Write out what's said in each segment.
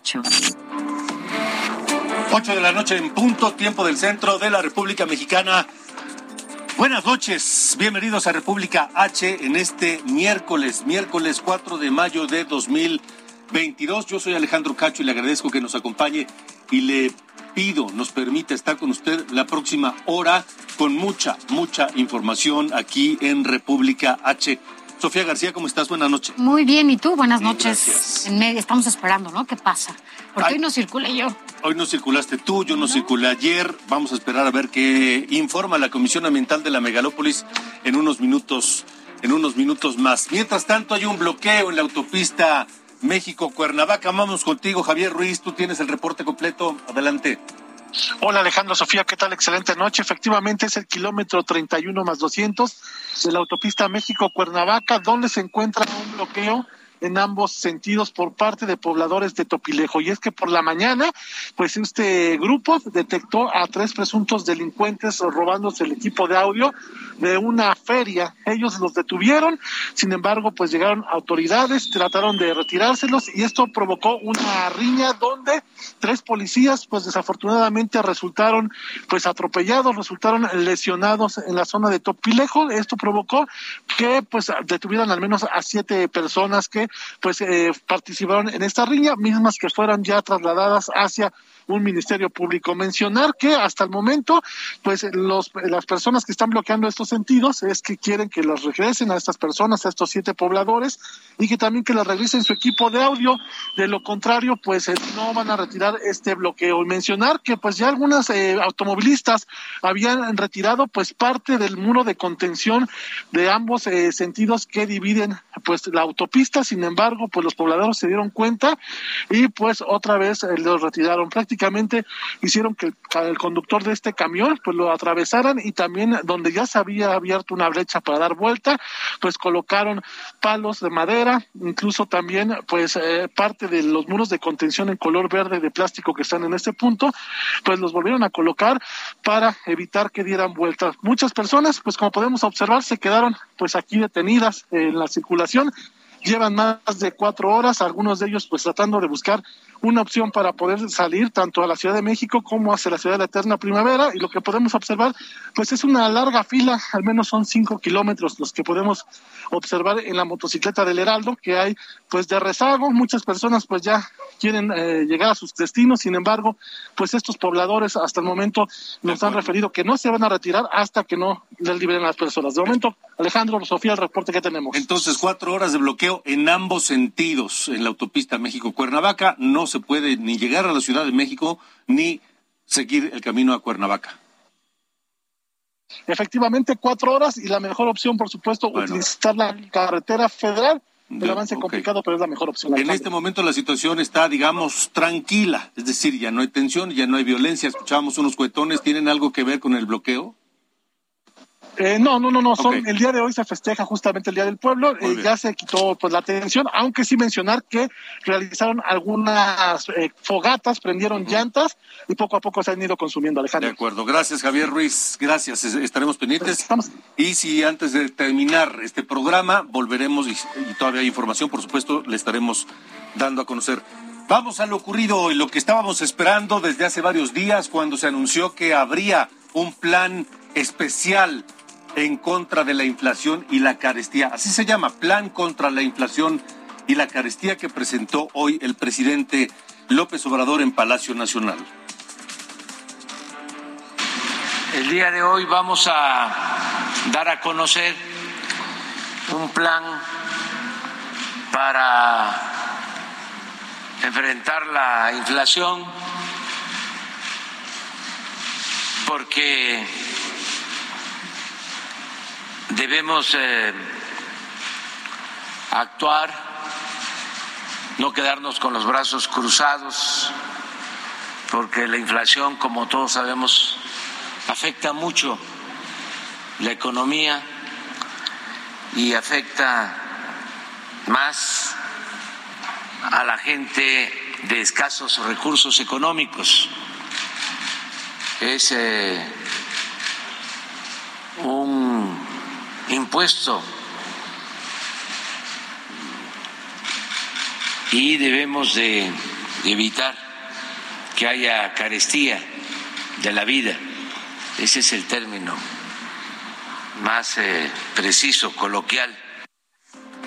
Cacho. 8 de la noche en punto, tiempo del centro de la República Mexicana. Buenas noches, bienvenidos a República H en este miércoles, miércoles 4 de mayo de 2022. Yo soy Alejandro Cacho y le agradezco que nos acompañe y le pido, nos permita estar con usted la próxima hora con mucha, mucha información aquí en República H. Sofía García, ¿cómo estás? Buenas noches. Muy bien, ¿y tú? Buenas noches. gracias. En medio, estamos esperando, ¿no? ¿Qué pasa? Porque Ay. hoy no circula yo. Hoy no circulaste tú, yo no, circulé ayer. Vamos a esperar a ver qué informa la Comisión Ambiental de la Megalópolis en unos minutos, en unos minutos más. Mientras tanto, hay un bloqueo en la autopista México-Cuernavaca. Vamos contigo, Javier Ruiz. Tú tienes el reporte completo. Adelante. Hola Alejandro Sofía, ¿qué tal? Excelente noche. Efectivamente es el kilómetro 31 más 200 de la autopista México-Cuernavaca, donde se encuentra un bloqueo en ambos sentidos por parte de pobladores de Topilejo. Y es que por la mañana, pues este grupo detectó a tres presuntos delincuentes robándose el equipo de audio de una feria. Ellos los detuvieron, sin embargo, pues llegaron autoridades, trataron de retirárselos y esto provocó una riña donde tres policías, pues desafortunadamente resultaron pues atropellados, resultaron lesionados en la zona de Topilejo. Esto provocó que pues detuvieran al menos a siete personas que pues eh, participaron en esta riña, mismas que fueran ya trasladadas hacia un ministerio público. Mencionar que hasta el momento, pues los, las personas que están bloqueando estos sentidos es que quieren que los regresen a estas personas, a estos siete pobladores, y que también que les regresen su equipo de audio. De lo contrario, pues eh, no van a retirar este bloqueo. Y mencionar que pues ya algunas eh, automovilistas habían retirado pues parte del muro de contención de ambos eh, sentidos que dividen pues la autopista. Sin embargo, pues los pobladores se dieron cuenta y pues otra vez eh, los retiraron. Prácticamente hicieron que el, el conductor de este camión pues lo atravesaran y también donde ya se había abierto una brecha para dar vuelta, pues colocaron palos de madera, incluso también pues eh, parte de los muros de contención en color verde de plástico que están en este punto, pues los volvieron a colocar para evitar que dieran vueltas. Muchas personas, pues como podemos observar, se quedaron pues aquí detenidas en la circulación llevan más de cuatro horas, algunos de ellos pues tratando de buscar una opción para poder salir tanto a la Ciudad de México como hacia la Ciudad de la Eterna Primavera y lo que podemos observar pues es una larga fila, al menos son cinco kilómetros los que podemos observar en la motocicleta del Heraldo que hay pues de rezago, muchas personas pues ya quieren eh, llegar a sus destinos, sin embargo pues estos pobladores hasta el momento nos han referido que no se van a retirar hasta que no les liberen las personas. De momento, Alejandro, Sofía, el reporte que tenemos. Entonces, cuatro horas de bloqueo en ambos sentidos en la autopista México-Cuernavaca. No se puede ni llegar a la Ciudad de México ni seguir el camino a Cuernavaca. Efectivamente, cuatro horas y la mejor opción, por supuesto, Bueno. utilizar la carretera federal. El Ya, avance complicado, pero es la mejor opción. En este momento la situación está, digamos, tranquila. Es decir, ya no hay tensión, ya no hay violencia. Escuchábamos unos cuetones. ¿Tienen algo que ver con el bloqueo? Eh, no, no, no, no. Son. El día de hoy se festeja justamente el Día del Pueblo. Eh, ya se quitó pues la tensión, aunque sí mencionar que realizaron algunas eh, fogatas, prendieron llantas y poco a poco se han ido consumiendo, De Alejandro. acuerdo. Gracias, Javier Ruiz. Gracias. Es- Estaremos pendientes. Estamos- Y si antes de terminar este programa volveremos y, y todavía hay información, por supuesto, le estaremos dando a conocer. Vamos a lo ocurrido hoy, lo que estábamos esperando desde hace varios días cuando se anunció que habría un plan especial en contra de la inflación y la carestía. Así se llama, plan contra la inflación y la carestía que presentó hoy el presidente López Obrador en Palacio Nacional. El día de hoy vamos a dar a conocer un plan para enfrentar la inflación porque debemos eh, actuar, no quedarnos con los brazos cruzados, porque la inflación, como todos sabemos, afecta mucho la economía y afecta más a la gente de escasos recursos económicos. Es eh, un impuesto y debemos de evitar que haya carestía de la vida. Ese es el término más eh, preciso, coloquial.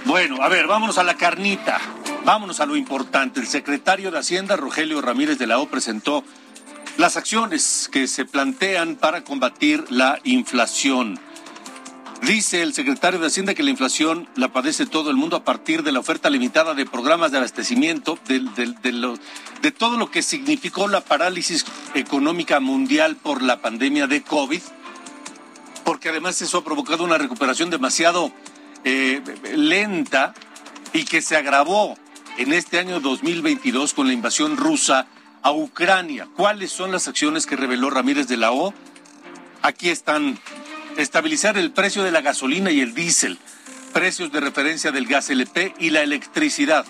Bueno, a ver, vámonos a la carnita. Vámonos a lo importante. El secretario de Hacienda, Rogelio Ramírez de la O, presentó las acciones que se plantean para combatir la inflación. Dice el secretario de Hacienda que la inflación la padece todo el mundo a partir de la oferta limitada de programas de abastecimiento, de, de, de todo lo que significó la parálisis económica mundial por la pandemia de COVID, porque además eso ha provocado una recuperación demasiado eh, lenta y que se agravó en este año 2022 con la invasión rusa a Ucrania. ¿Cuáles son las acciones que reveló Ramírez de la O? Aquí están. Estabilizar el precio de la gasolina y el diésel, precios de referencia del gas LP y la electricidad,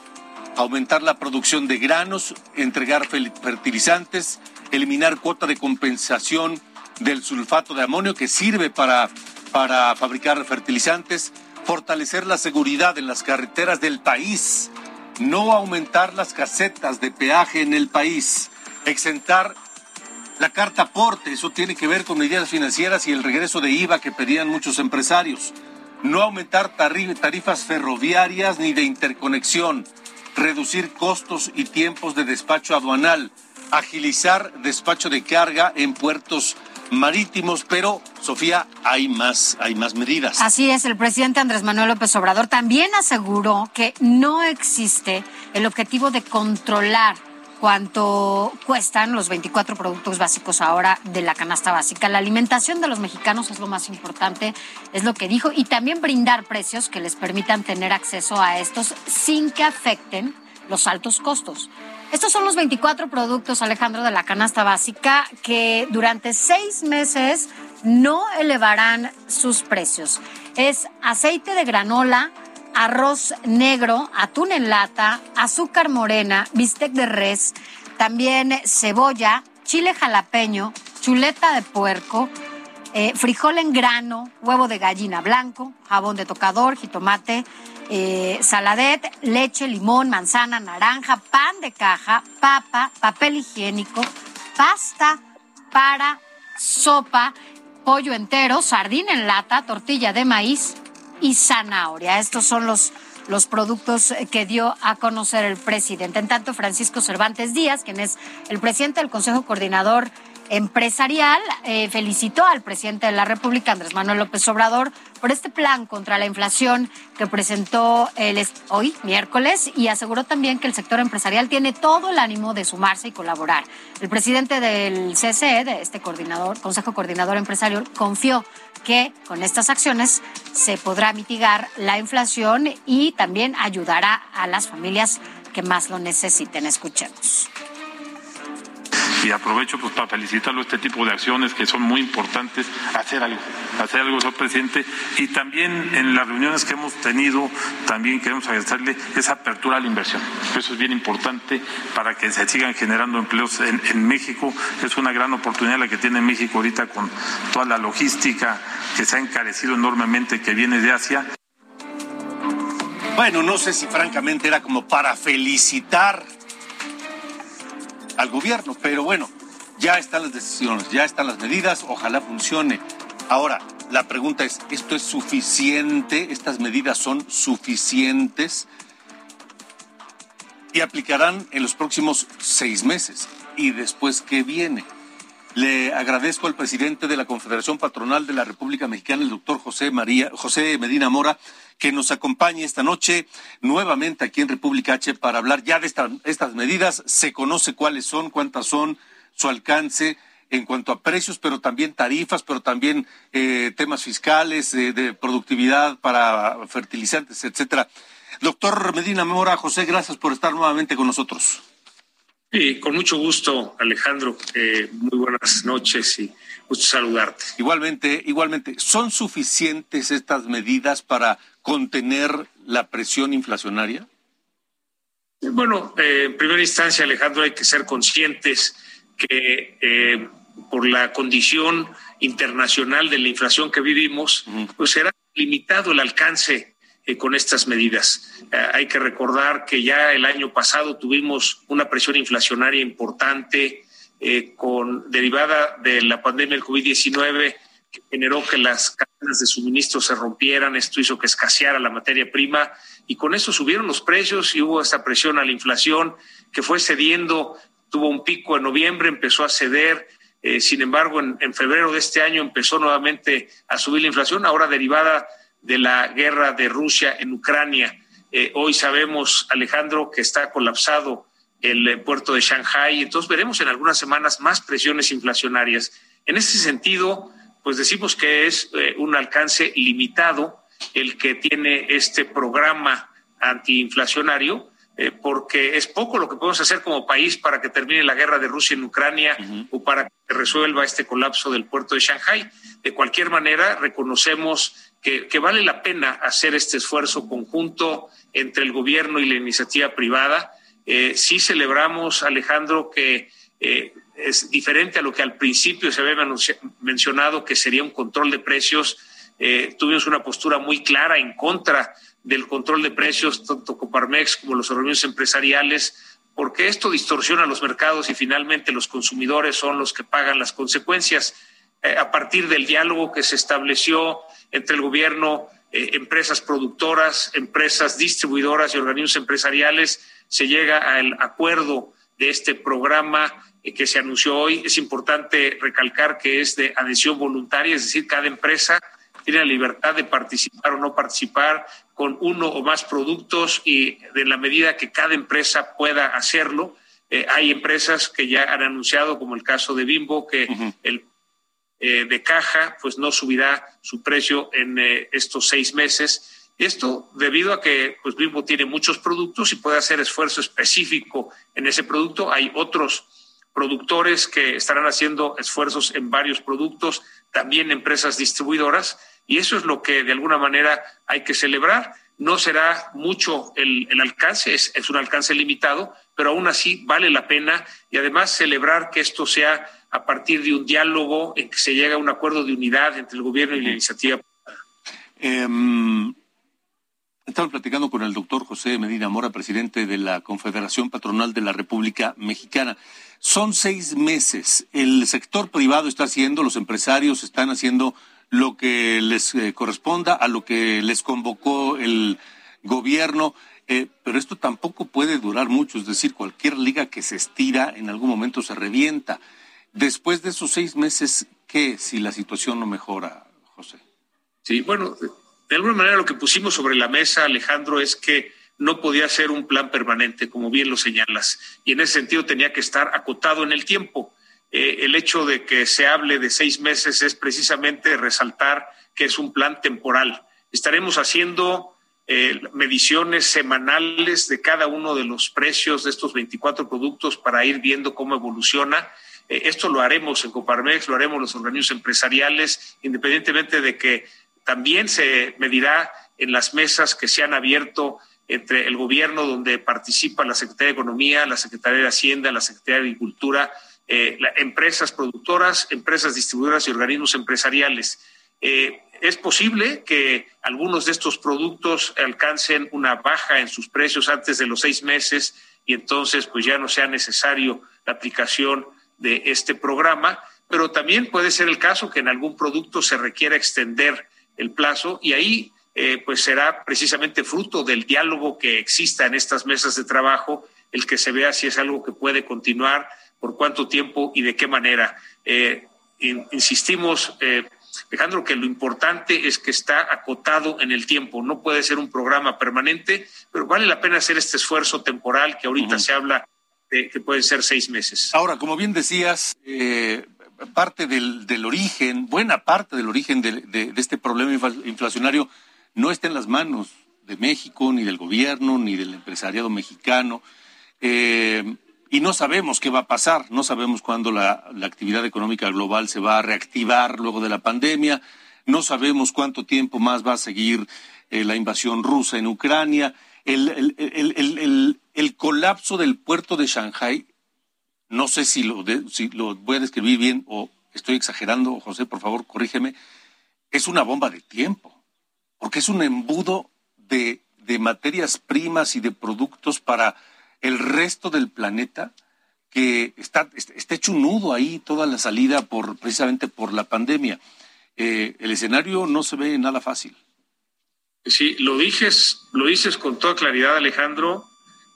aumentar la producción de granos, entregar fertilizantes, eliminar cuota de compensación del sulfato de amonio que sirve para, para fabricar fertilizantes, fortalecer la seguridad en las carreteras del país, no aumentar las casetas de peaje en el país, exentar la carta aporte, eso tiene que ver con medidas financieras y el regreso de IVA que pedían muchos empresarios, no aumentar tarifas ferroviarias ni de interconexión, reducir costos y tiempos de despacho aduanal, agilizar despacho de carga en puertos marítimos, pero Sofía, hay más, hay más medidas. Así es, el presidente Andrés Manuel López Obrador también aseguró que no existe el objetivo de controlar cuánto cuestan los 24 productos básicos ahora de la canasta básica. La alimentación de los mexicanos es lo más importante, es lo que dijo, y también brindar precios que les permitan tener acceso a estos sin que afecten los altos costos. Estos son los 24 productos, Alejandro, de la canasta básica que durante seis meses no elevarán sus precios. Es aceite de granola, arroz negro, atún en lata, azúcar morena, bistec de res, también cebolla, chile jalapeño, chuleta de puerco, eh, frijol en grano, huevo de gallina blanco, jabón de tocador, jitomate, eh, saladet, leche, limón, manzana, naranja, pan de caja, papa, papel higiénico, pasta para sopa, pollo entero, sardina en lata, tortilla de maíz y zanahoria. Estos son los los productos que dio a conocer el presidente. En tanto, Francisco Cervantes Díaz, quien es el presidente del Consejo Coordinador empresarial eh, felicitó al presidente de la República, Andrés Manuel López Obrador, por este plan contra la inflación que presentó el, hoy, miércoles, y aseguró también que el sector empresarial tiene todo el ánimo de sumarse y colaborar. El presidente del CCE, de este coordinador, Consejo Coordinador Empresarial, confió que con estas acciones se podrá mitigar la inflación y también ayudará a las familias que más lo necesiten. Escuchemos y aprovecho pues para felicitarlo este tipo de acciones que son muy importantes, hacer algo, hacer algo, señor presidente, y también en las reuniones que hemos tenido, también queremos agradecerle esa apertura a la inversión. Eso es bien importante para que se sigan generando empleos en, en México. Es una gran oportunidad la que tiene México ahorita con toda la logística que se ha encarecido enormemente que viene de Asia. Bueno, no sé si francamente era como para felicitar al gobierno. Pero bueno, ya están las decisiones, ya están las medidas, ojalá funcione. Ahora, la pregunta es, ¿esto es suficiente? ¿Estas medidas son suficientes? y aplicarán en los próximos seis meses. ¿Y después qué viene? Le agradezco al presidente de la Confederación Patronal de la República Mexicana, el doctor José María, José Medina Mora, que nos acompañe esta noche nuevamente aquí en República H para hablar ya de estas medidas. Se conoce cuáles son, cuántas son, su alcance en cuanto a precios, pero también tarifas, pero también eh, temas fiscales, de productividad para fertilizantes, etcétera. Doctor Medina Mora, José, gracias por estar nuevamente con nosotros. Sí, con mucho gusto, Alejandro. Eh, muy buenas noches y gusto saludarte. Igualmente, igualmente. ¿Son suficientes estas medidas para contener la presión inflacionaria? Bueno, eh, en primera instancia, Alejandro, hay que ser conscientes que eh, por la condición internacional de la inflación que vivimos, pues será limitado el alcance eh, con estas medidas. Eh, hay que recordar que ya el año pasado tuvimos una presión inflacionaria importante eh, con derivada de la pandemia del COVID-19 que generó que las cadenas de suministro se rompieran, esto hizo que escaseara la materia prima y con eso subieron los precios y hubo esta presión a la inflación que fue cediendo, tuvo un pico en noviembre, empezó a ceder, sin embargo en, en febrero de este año empezó nuevamente a subir la inflación, ahora derivada de la guerra de Rusia en Ucrania. Eh, hoy sabemos, Alejandro, que está colapsado el eh, puerto de Shanghai, entonces veremos en algunas semanas más presiones inflacionarias. En ese sentido, pues decimos que es eh, un alcance limitado el que tiene este programa antiinflacionario, porque es poco lo que podemos hacer como país para que termine la guerra de Rusia en Ucrania o para que resuelva este colapso del puerto de Shanghai. De cualquier manera, reconocemos que, vale la pena hacer este esfuerzo conjunto entre el gobierno y la iniciativa privada. Eh, sí celebramos, Alejandro, que eh, es diferente a lo que al principio se había mencionado, que sería un control de precios. Eh, tuvimos una postura muy clara en contra del control de precios, tanto Coparmex como los organismos empresariales, porque esto distorsiona los mercados y finalmente los consumidores son los que pagan las consecuencias. A partir del diálogo que se estableció entre el gobierno, eh, empresas productoras, empresas distribuidoras y organismos empresariales, se llega al acuerdo de este programa eh, que se anunció hoy. Es importante recalcar que es de adhesión voluntaria, es decir, cada empresa tiene la libertad de participar o no participar con uno o más productos y de la medida que cada empresa pueda hacerlo. Eh, hay empresas que ya han anunciado, como el caso de Bimbo, que el eh, de caja, pues no subirá su precio en eh, estos seis meses. Esto debido a que pues Bimbo tiene muchos productos y puede hacer esfuerzo específico en ese producto. Hay otros productores que estarán haciendo esfuerzos en varios productos, también empresas distribuidoras, y eso es lo que de alguna manera hay que celebrar. No será mucho el, alcance, es, es un alcance limitado, pero aún así vale la pena y además celebrar que esto sea a partir de un diálogo en que se llega a un acuerdo de unidad entre el gobierno y la iniciativa. Eh, estamos platicando con el doctor José Medina Mora, presidente de la Confederación Patronal de la República Mexicana. Son seis meses. El sector privado está haciendo, los empresarios están haciendo lo que les eh, corresponda, a lo que les convocó el gobierno. Eh, pero esto tampoco puede durar mucho, es decir, cualquier liga que se estira en algún momento se revienta. Después de esos seis meses, ¿qué si la situación no mejora, José? Sí, bueno, de alguna manera lo que pusimos sobre la mesa, Alejandro, es que no podía ser un plan permanente, como bien lo señalas, y en ese sentido tenía que estar acotado en el tiempo. Eh, el hecho de que se hable de seis meses es precisamente resaltar que es un plan temporal. Estaremos haciendo eh, mediciones semanales de cada uno de los precios de estos 24 productos para ir viendo cómo evoluciona eh, esto lo haremos en Coparmex, lo haremos los organismos empresariales, independientemente de que también se medirá en las mesas que se han abierto entre el gobierno, donde participa la Secretaría de Economía, la Secretaría de Hacienda, la Secretaría de Agricultura, eh, empresas productoras, empresas distribuidoras y organismos empresariales. Eh, es posible que algunos de estos productos alcancen una baja en sus precios antes de los seis meses y entonces pues ya no sea necesario la aplicación de este programa, pero también puede ser el caso que en algún producto se requiera extender el plazo y ahí eh, pues será precisamente fruto del diálogo que exista en estas mesas de trabajo el que se vea si es algo que puede continuar, por cuánto tiempo y de qué manera. Eh, insistimos, eh, Alejandro, que lo importante es que está acotado en el tiempo. No puede ser un programa permanente, pero vale la pena hacer este esfuerzo temporal que ahorita se habla que pueden ser seis meses. Ahora, como bien decías, eh, parte del, origen, buena parte del origen de, este problema inflacionario no está en las manos de México, ni del gobierno, ni del empresariado mexicano. Eh, y no sabemos qué va a pasar, no sabemos cuándo la, la, actividad económica global se va a reactivar luego de la pandemia, no sabemos cuánto tiempo más va a seguir eh, la invasión rusa en Ucrania. El, colapso del puerto de Shanghai, no sé si lo, si lo voy a describir bien o estoy exagerando, José, por favor, corrígeme, es una bomba de tiempo, porque es un embudo de, de materias primas y de productos para el resto del planeta que está, está hecho nudo ahí toda la salida por precisamente por la pandemia. Eh, el escenario no se ve nada fácil. Sí, lo dices, lo dices con toda claridad, Alejandro.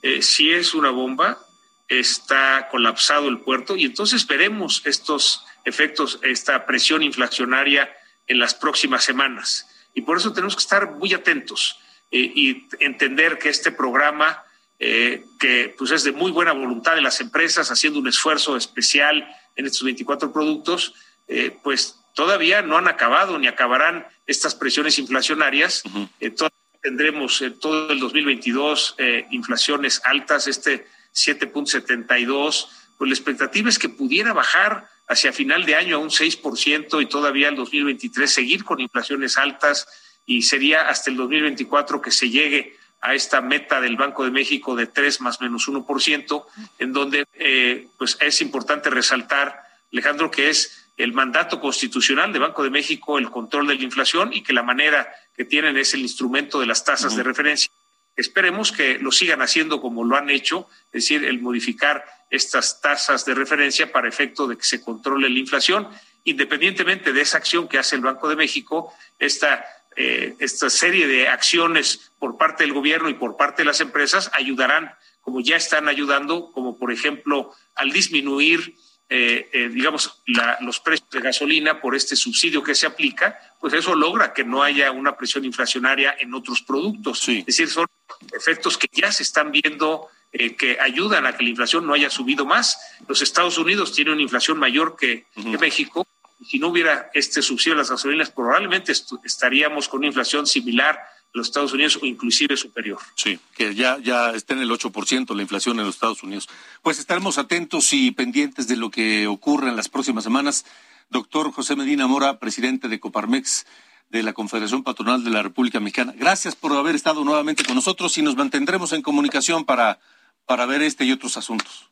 Eh, si es una bomba, está colapsado el puerto y entonces veremos estos efectos, esta presión inflacionaria en las próximas semanas. Y por eso tenemos que estar muy atentos eh, y entender que este programa eh, que pues es de muy buena voluntad de las empresas haciendo un esfuerzo especial en estos 24 productos, eh, pues todavía no han acabado ni acabarán estas presiones inflacionarias. Eh, tendremos en todo el 2022 inflaciones altas, este 7.72, pues la expectativa es que pudiera bajar hacia final de año a un 6% y todavía el 2023 seguir con inflaciones altas y sería hasta el 2024 que se llegue a esta meta del Banco de México de 3 más menos 1%, en donde eh, pues es importante resaltar, Alejandro, que es el mandato constitucional del Banco de México el control de la inflación y que la manera que tienen es el instrumento de las tasas de referencia. Esperemos que lo sigan haciendo como lo han hecho, es decir, el modificar estas tasas de referencia para efecto de que se controle la inflación, independientemente de esa acción que hace el Banco de México, esta eh, esta serie de acciones por parte del gobierno y por parte de las empresas ayudarán, como ya están ayudando, como por ejemplo al disminuir, eh, eh, digamos, los precios de gasolina por este subsidio que se aplica, pues eso logra que no haya una presión inflacionaria en otros productos. Es decir, son efectos que ya se están viendo que ayudan a que la inflación no haya subido más. Los Estados Unidos tienen una inflación mayor que, que México si no hubiera este subsidio a las gasolinas, probablemente estaríamos con una inflación similar los Estados Unidos o inclusive superior. Sí, que ya, ya está en el 8% la inflación en los Estados Unidos. Pues estaremos atentos y pendientes de lo que ocurra en las próximas semanas. Doctor José Medina Mora, presidente de Coparmex de la Confederación Patronal de la República Mexicana. Gracias por haber estado nuevamente con nosotros y nos mantendremos en comunicación para, para ver este y otros asuntos.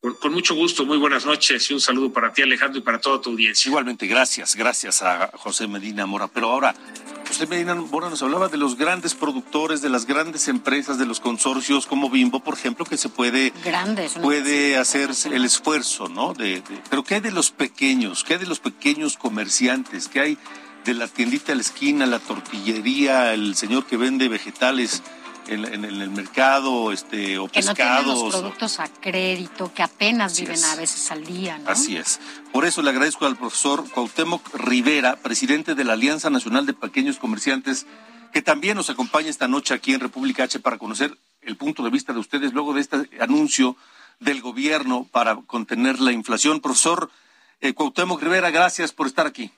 Con, mucho gusto, muy buenas noches y un saludo para ti, Alejandro, y para toda tu audiencia. Igualmente, gracias, gracias a José Medina Mora. Pero ahora, José Medina Mora nos hablaba de los grandes productores, de las grandes empresas, de los consorcios como Bimbo, por ejemplo, que se puede, puede hacer el esfuerzo, ¿no? De, pero ¿qué hay de los pequeños? ¿Qué hay de los pequeños comerciantes? ¿Qué hay de la tiendita a la esquina, la tortillería, el señor que vende vegetales? En, el mercado este, o que pescados. No los productos a crédito, que apenas viven a veces al día. ¿no? Así es. Por eso le agradezco al profesor Cuauhtémoc Rivera, presidente de la Alianza Nacional de Pequeños Comerciantes, que también nos acompaña esta noche aquí en República H para conocer el punto de vista de ustedes luego de este anuncio del gobierno para contener la inflación. Profesor eh, Cuauhtémoc Rivera, gracias por estar aquí.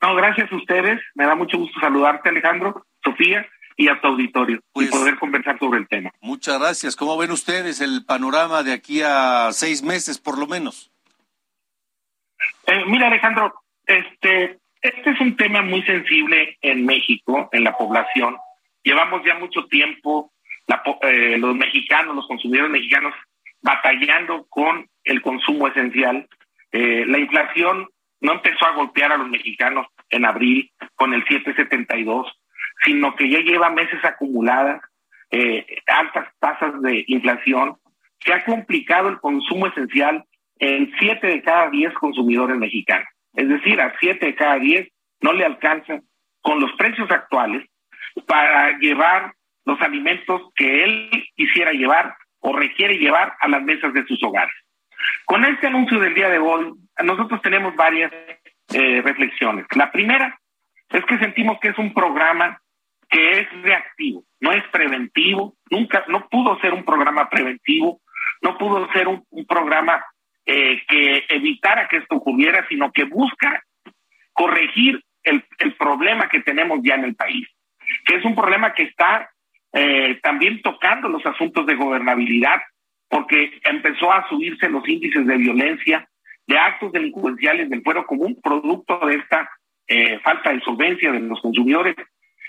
No, gracias a ustedes. Me da mucho gusto saludarte, Alejandro, Sofía y a tu auditorio y pues, poder conversar sobre el tema. Muchas gracias. ¿Cómo ven ustedes el panorama de aquí a seis meses, por lo menos? Eh, mira, Alejandro, este, este es un tema muy sensible en México, en la población. Llevamos ya mucho tiempo eh, los mexicanos, los consumidores mexicanos, batallando con el consumo esencial. Eh, la inflación no empezó a golpear a los mexicanos en abril con el 772 sino que ya lleva meses acumuladas, eh, altas tasas de inflación, que ha complicado el consumo esencial en siete de cada diez consumidores mexicanos. Es decir, a siete de cada diez no le alcanza con los precios actuales para llevar los alimentos que él quisiera llevar o requiere llevar a las mesas de sus hogares. Con este anuncio del día de hoy, nosotros tenemos varias eh, reflexiones. La primera es que sentimos que es un programa que es reactivo, no es preventivo, nunca, no pudo ser un programa preventivo, no pudo ser un, programa eh, que evitara que esto ocurriera, sino que busca corregir el, problema que tenemos ya en el país, que es un problema que está eh, también tocando los asuntos de gobernabilidad, porque empezó a subirse los índices de violencia, de actos delincuenciales del fuero común, producto de esta eh, falta de solvencia de los consumidores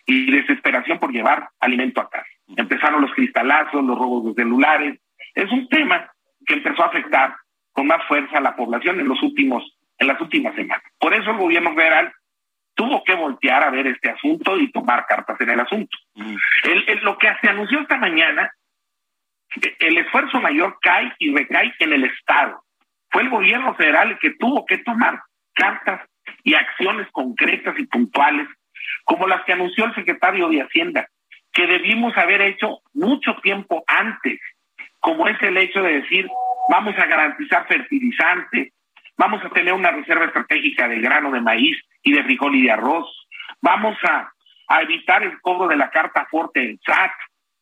y desesperación por llevar alimento a casa. Empezaron los cristalazos, los robos de celulares. Es un tema que empezó a afectar con más fuerza a la población en los últimos, en las últimas semanas. Por eso el gobierno federal tuvo que voltear a ver este asunto y tomar cartas en el asunto. lo que se anunció esta mañana, el esfuerzo mayor cae y recae en el Estado. Fue el gobierno federal el que tuvo que tomar cartas y acciones concretas y puntuales, como las que anunció el secretario de Hacienda, que debimos haber hecho mucho tiempo antes, como es el hecho de decir, vamos a garantizar fertilizante, vamos a tener una reserva estratégica de grano de maíz y de frijol y de arroz, vamos a, evitar el cobro de la carta fuerte del SAT,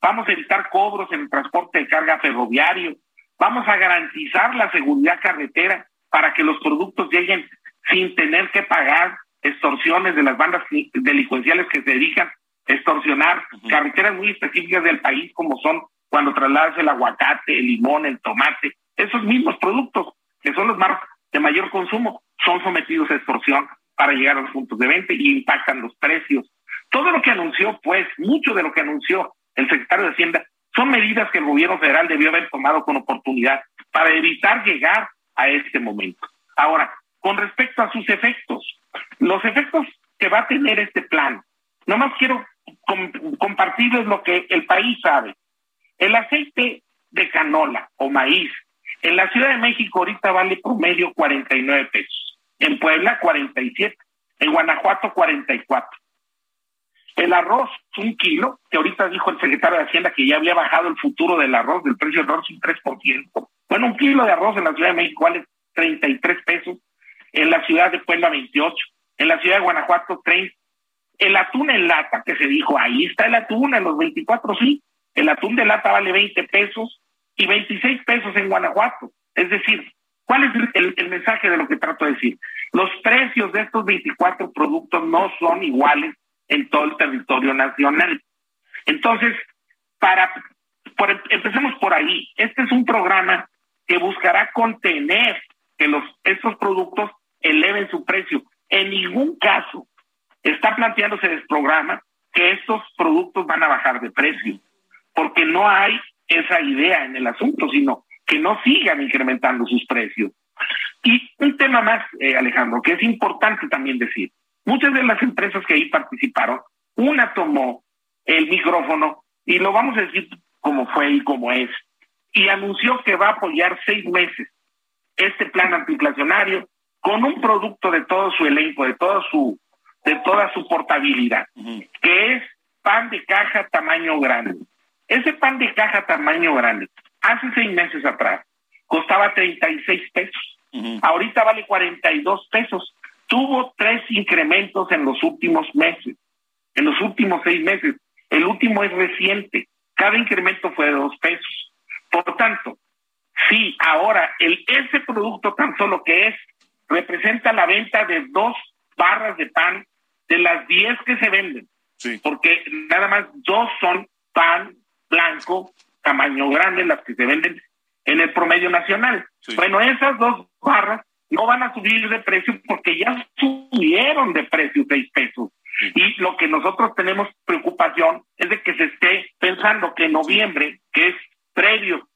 vamos a evitar cobros en el transporte de carga ferroviario, vamos a garantizar la seguridad carretera para que los productos lleguen sin tener que pagar extorsiones de las bandas delincuenciales que se dedican a extorsionar carreteras muy específicas del país como son cuando trasladas el aguacate, el limón, el tomate, esos mismos productos que son los más de mayor consumo son sometidos a extorsión para llegar a los puntos de venta y impactan los precios. Todo lo que anunció, pues, mucho de lo que anunció el secretario de Hacienda son medidas que el gobierno federal debió haber tomado con oportunidad para evitar llegar a este momento. Ahora, con respecto a sus efectos. Los efectos que va a tener este plan, nomás quiero compartirles lo que el país sabe. El aceite de canola o maíz en la Ciudad de México ahorita vale promedio 49 pesos, en Puebla 47, en Guanajuato 44. El arroz, un kilo, que ahorita dijo el secretario de Hacienda que ya había bajado el futuro del arroz, del precio del arroz un 3%. Bueno, un kilo de arroz en la Ciudad de México vale 33 pesos en la ciudad de Puebla 28, en la ciudad de Guanajuato 30. El atún en lata, que se dijo, ahí está el atún en los 24, sí. El atún de lata vale 20 pesos y 26 pesos en Guanajuato. Es decir, ¿cuál es el, el mensaje de lo que trato de decir? Los precios de estos 24 productos no son iguales en todo el territorio nacional. Entonces, para por, empecemos por ahí. Este es un programa que buscará contener que los estos productos eleven su precio. En ningún caso está planteándose el programa que estos productos van a bajar de precio, porque no hay esa idea en el asunto, sino que no sigan incrementando sus precios. Y un tema más, eh, Alejandro, que es importante también decir, muchas de las empresas que ahí participaron, una tomó el micrófono y lo vamos a decir como fue y como es, y anunció que va a apoyar seis meses este plan antiinflacionario con un producto de todo su elenco, de todo su, de toda su portabilidad, que es pan de caja tamaño grande. Ese pan de caja tamaño grande, hace seis meses atrás, costaba 36 pesos. Ahorita vale 42 pesos. Tuvo tres incrementos en los últimos meses, en los últimos seis meses. El último es reciente. Cada incremento fue de dos pesos. Por tanto, sí, ahora el, ese producto tan solo que es representa la venta de dos barras de pan de las diez que se venden. Porque nada más dos son pan blanco, tamaño grande, las que se venden en el promedio nacional. Bueno, esas dos barras no van a subir de precio porque ya subieron de precio seis pesos. Y lo que nosotros tenemos preocupación es de que se esté pensando que en noviembre, que es previo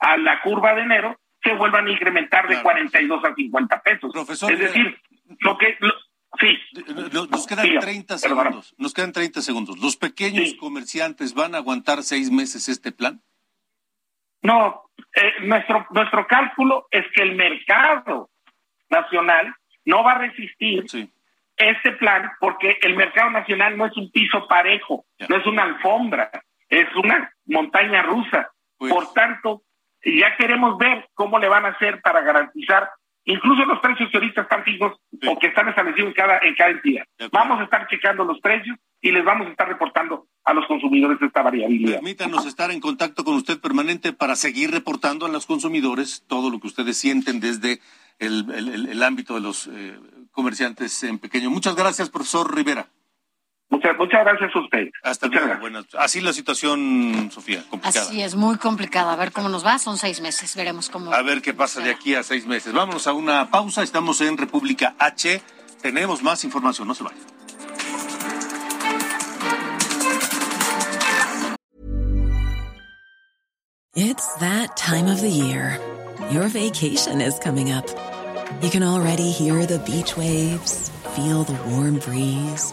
a la curva de enero, se vuelvan a incrementar de 42 a 50 pesos. Profesor, es decir, lo que... sí. Nos quedan 30 segundos. Nos quedan 30 segundos. ¿Los pequeños comerciantes van a aguantar seis meses este plan? No, eh, nuestro, nuestro cálculo es que el mercado nacional no va a resistir este plan porque el mercado nacional no es un piso parejo, no es una alfombra, es una montaña rusa Pues Por tanto, ya queremos ver cómo le van a hacer para garantizar incluso los precios que ahorita están fijos o que están establecidos en cada, en cada entidad. Vamos a estar checando los precios y les vamos a estar reportando a los consumidores esta variabilidad. Permítanos estar en contacto con usted permanente para seguir reportando a los consumidores todo lo que ustedes sienten desde el, el, ámbito de los eh, comerciantes en pequeño. Muchas gracias, profesor Rivera. Muchas, muchas gracias a usted. Hasta luego. Bueno, así la situación, Sofía, complicada. Así es, muy complicada. A ver cómo nos va. Son seis meses. Veremos cómo. A ver qué pasa de aquí a seis meses. Vámonos a una pausa. Estamos en República H. Tenemos más información. No se vayan. It's that time of the year. Your vacation is coming up. You can already hear the beach waves, feel the warm breeze.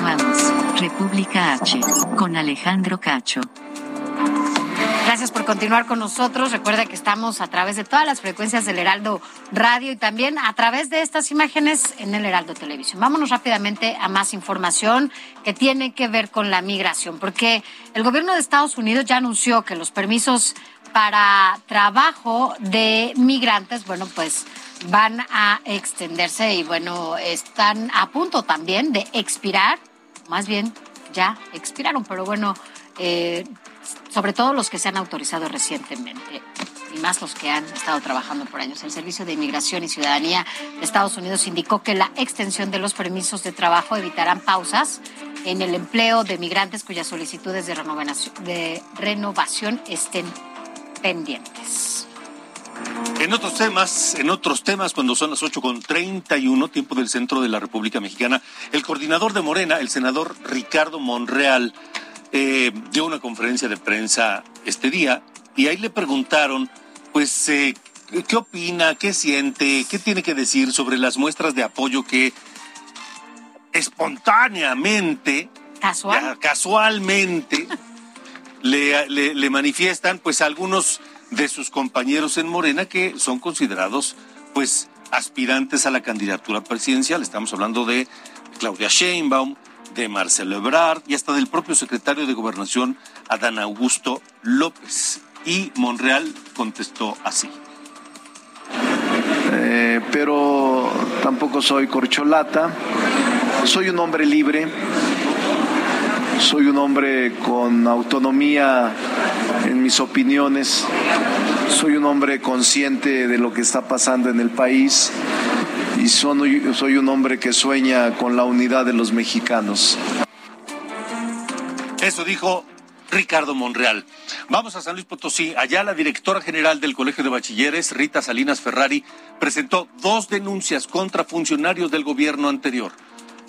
Continuamos. República H. Con Alejandro Cacho. Gracias por continuar con nosotros. Recuerda que estamos a través de todas las frecuencias del Heraldo Radio y también a través de estas imágenes en el Heraldo Televisión. Vámonos rápidamente a más información que tiene que ver con la migración, porque el gobierno de Estados Unidos ya anunció que los permisos para trabajo de migrantes, bueno, pues van a extenderse y bueno, están a punto también de expirar, más bien ya expiraron, pero bueno, eh, sobre todo los que se han autorizado recientemente y más los que han estado trabajando por años. El Servicio de Inmigración y Ciudadanía de Estados Unidos indicó que la extensión de los permisos de trabajo evitarán pausas en el empleo de migrantes cuyas solicitudes de renovación, de renovación estén pendientes. En otros temas, en otros temas, cuando son las ocho con uno, tiempo del centro de la República Mexicana, el coordinador de Morena, el senador Ricardo Monreal, eh, dio una conferencia de prensa este día y ahí le preguntaron, pues, eh, ¿qué opina, qué siente, qué tiene que decir sobre las muestras de apoyo que espontáneamente, casualmente, le, le manifiestan, pues, algunos de sus compañeros en Morena que son considerados pues aspirantes a la candidatura presidencial. Estamos hablando de Claudia Sheinbaum, de Marcelo Ebrard y hasta del propio secretario de Gobernación, Adán Augusto López. Y Monreal contestó así. Eh, pero tampoco soy corcholata, soy un hombre libre, soy un hombre con autonomía en mis opiniones. Soy un hombre consciente de lo que está pasando en el país y soy, un hombre que sueña con la unidad de los mexicanos. Eso dijo Ricardo Monreal. Vamos a San Luis Potosí. Allá la directora general del Colegio de Bachilleres, Rita Salinas Ferrari, presentó dos denuncias contra funcionarios del gobierno anterior.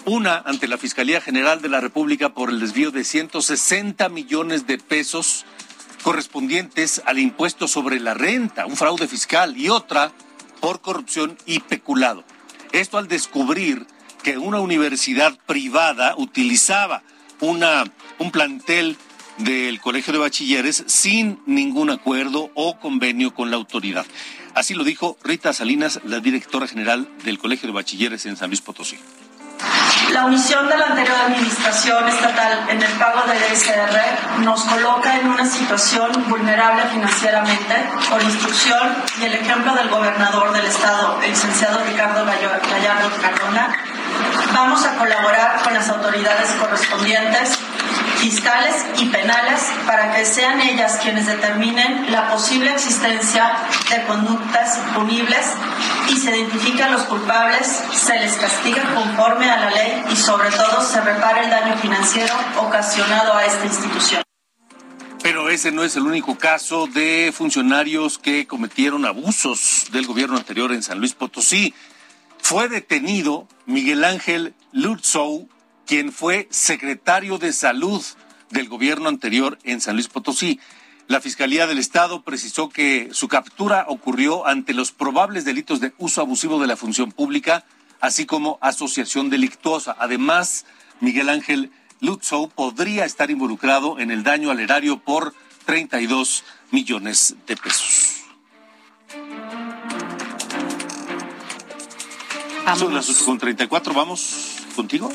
Una ante la Fiscalía General de la República por el desvío de 160 millones de pesos correspondientes al impuesto sobre la renta, un fraude fiscal, y otra por corrupción y peculado. Esto al descubrir que una universidad privada utilizaba una, un plantel del Colegio de Bachilleres sin ningún acuerdo o convenio con la autoridad. Así lo dijo Rita Salinas, la directora general del Colegio de Bachilleres en San Luis Potosí. La omisión de la anterior administración estatal en el pago del ISR nos coloca en una situación vulnerable financieramente por instrucción y el ejemplo del gobernador del estado, el licenciado Ricardo Gallardo Cardona. Vamos a colaborar con las autoridades correspondientes fiscales y penales para que sean ellas quienes determinen la posible existencia de conductas punibles y se identifiquen a los culpables, se les castiga conforme a la ley y sobre todo se repare el daño financiero ocasionado a esta institución. Pero ese no es el único caso de funcionarios que cometieron abusos del gobierno anterior en San Luis Potosí. Fue detenido Miguel Ángel Lutzow, quien fue secretario de Salud del gobierno anterior en San Luis Potosí. La Fiscalía del Estado precisó que su captura ocurrió ante los probables delitos de uso abusivo de la función pública, así como asociación delictuosa. Además, Miguel Ángel Lutzow podría estar involucrado en el daño al erario por 32 millones de pesos. Son las 8.34, vamos contigo.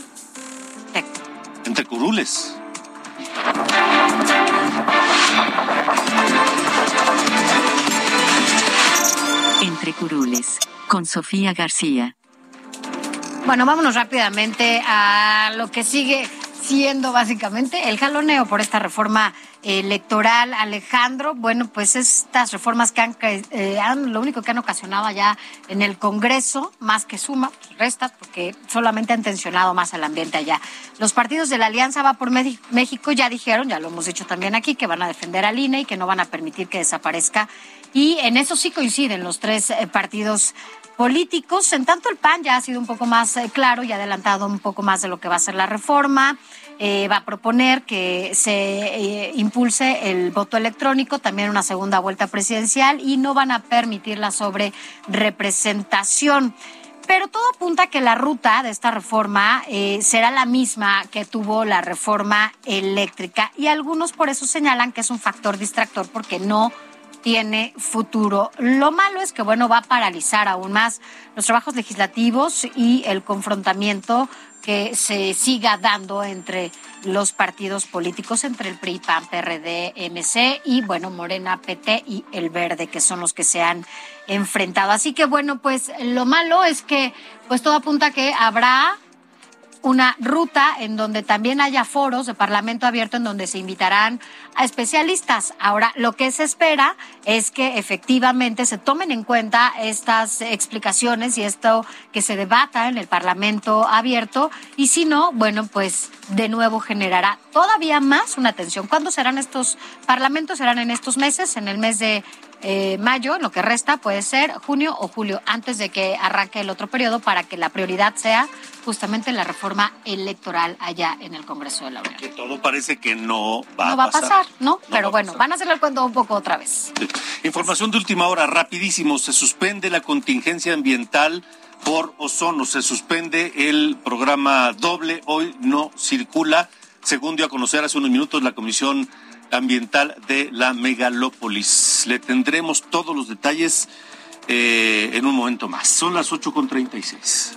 Entre curules. Entre curules, con Sofía García. Bueno, vámonos rápidamente a lo que sigue siendo básicamente el jaloneo por esta reforma electoral, Alejandro. Bueno, pues estas reformas que eh, han, lo único que han ocasionado allá en el Congreso, más que suma, pues resta, porque solamente han tensionado más el ambiente allá. Los partidos de la Alianza Va por México ya dijeron, ya lo hemos dicho también aquí, que van a defender al INE y que no van a permitir que desaparezca. Y en eso sí coinciden los tres eh, partidos políticos. En tanto, el PAN ya ha sido un poco más eh, claro y ha adelantado un poco más de lo que va a ser la reforma. Eh, va a proponer que se eh, impulse el voto electrónico, también una segunda vuelta presidencial y no van a permitir la sobre representación. Pero todo apunta a que la ruta de esta reforma será la misma que tuvo la reforma eléctrica y algunos por eso señalan que es un factor distractor porque no tiene futuro. Lo malo es que, bueno, va a paralizar aún más los trabajos legislativos y el confrontamiento que se siga dando entre los partidos políticos, entre el PRI, PAN, PRD, MC y, bueno, Morena, PT y el Verde, que son los que se han enfrentado. Así que, bueno, pues lo malo es que, pues todo apunta a que habrá una ruta en donde también haya foros de Parlamento abierto en donde se invitarán a especialistas. Ahora, lo que se espera es que efectivamente se tomen en cuenta estas explicaciones y esto que se debata en el Parlamento abierto y si no, bueno, pues de nuevo generará todavía más una tensión. ¿Cuándo serán estos parlamentos? Serán en estos meses, en el mes de eh, mayo, lo que resta puede ser junio o julio, antes de que arranque el otro periodo, para que la prioridad sea justamente la reforma electoral allá en el Congreso de la Unión. Que todo parece que no va, a pasar. No va a pasar, ¿no? Pero bueno, van a hacerle el cuento un poco otra vez. Información de última hora, rapidísimo. Se suspende la contingencia ambiental por ozono. Se suspende el programa doble. Hoy no circula. Según dio a conocer hace unos minutos la Comisión ambiental de la megalópolis. Le tendremos todos los detalles eh, en un momento más. Son las 8.36.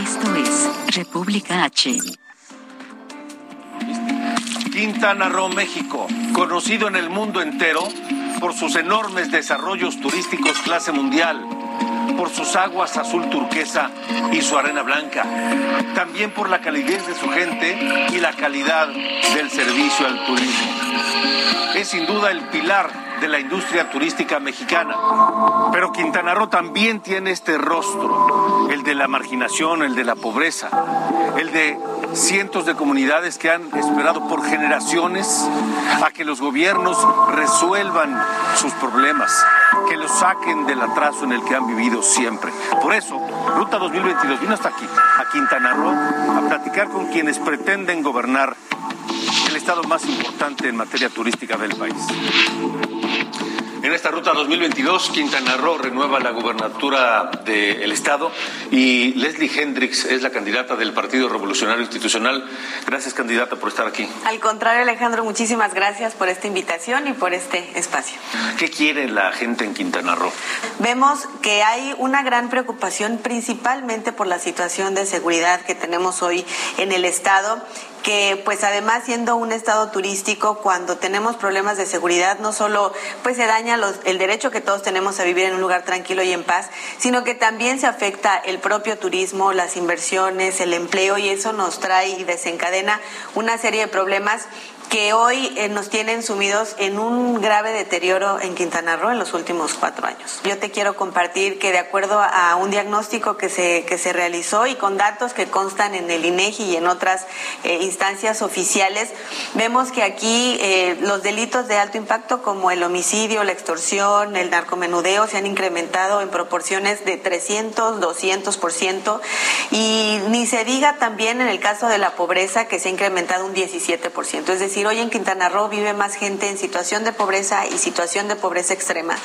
Esto es República H. Quintana Roo, México, conocido en el mundo entero por sus enormes desarrollos turísticos clase mundial por sus aguas azul turquesa y su arena blanca, también por la calidez de su gente y la calidad del servicio al turismo. Es sin duda el pilar de la industria turística mexicana. Pero Quintana Roo también tiene este rostro, el de la marginación, el de la pobreza, el de cientos de comunidades que han esperado por generaciones a que los gobiernos resuelvan sus problemas, que los saquen del atraso en el que han vivido siempre. Por eso, Ruta 2022 vino hasta aquí, a Quintana Roo, a platicar con quienes pretenden gobernar el estado más importante en materia turística del país. En esta ruta 2022, Quintana Roo renueva la gubernatura del Estado y Leslie Hendricks es la candidata del Partido Revolucionario Institucional. Gracias, candidata, por estar aquí. Al contrario, Alejandro, muchísimas gracias por esta invitación y por este espacio. ¿Qué quiere la gente en Quintana Roo? Vemos que hay una gran preocupación principalmente por la situación de seguridad que tenemos hoy en el Estado que pues además siendo un estado turístico, cuando tenemos problemas de seguridad, no solo pues se daña el derecho que todos tenemos a vivir en un lugar tranquilo y en paz, sino que también se afecta el propio turismo, las inversiones, el empleo y eso nos trae y desencadena una serie de problemas que hoy eh, nos tienen sumidos en un grave deterioro en Quintana Roo en los últimos cuatro años. Yo te quiero compartir que de acuerdo a un diagnóstico que se, que se realizó y con datos que constan en el INEGI y en otras eh, instancias oficiales, vemos que aquí eh, los delitos de alto impacto como el homicidio, la extorsión, el narcomenudeo se han incrementado en proporciones de 300, 200% y ni se diga también en el caso de la pobreza que se ha incrementado un 17%. Es decir, hoy en Quintana Roo vive más gente en situación de pobreza y situación de pobreza extrema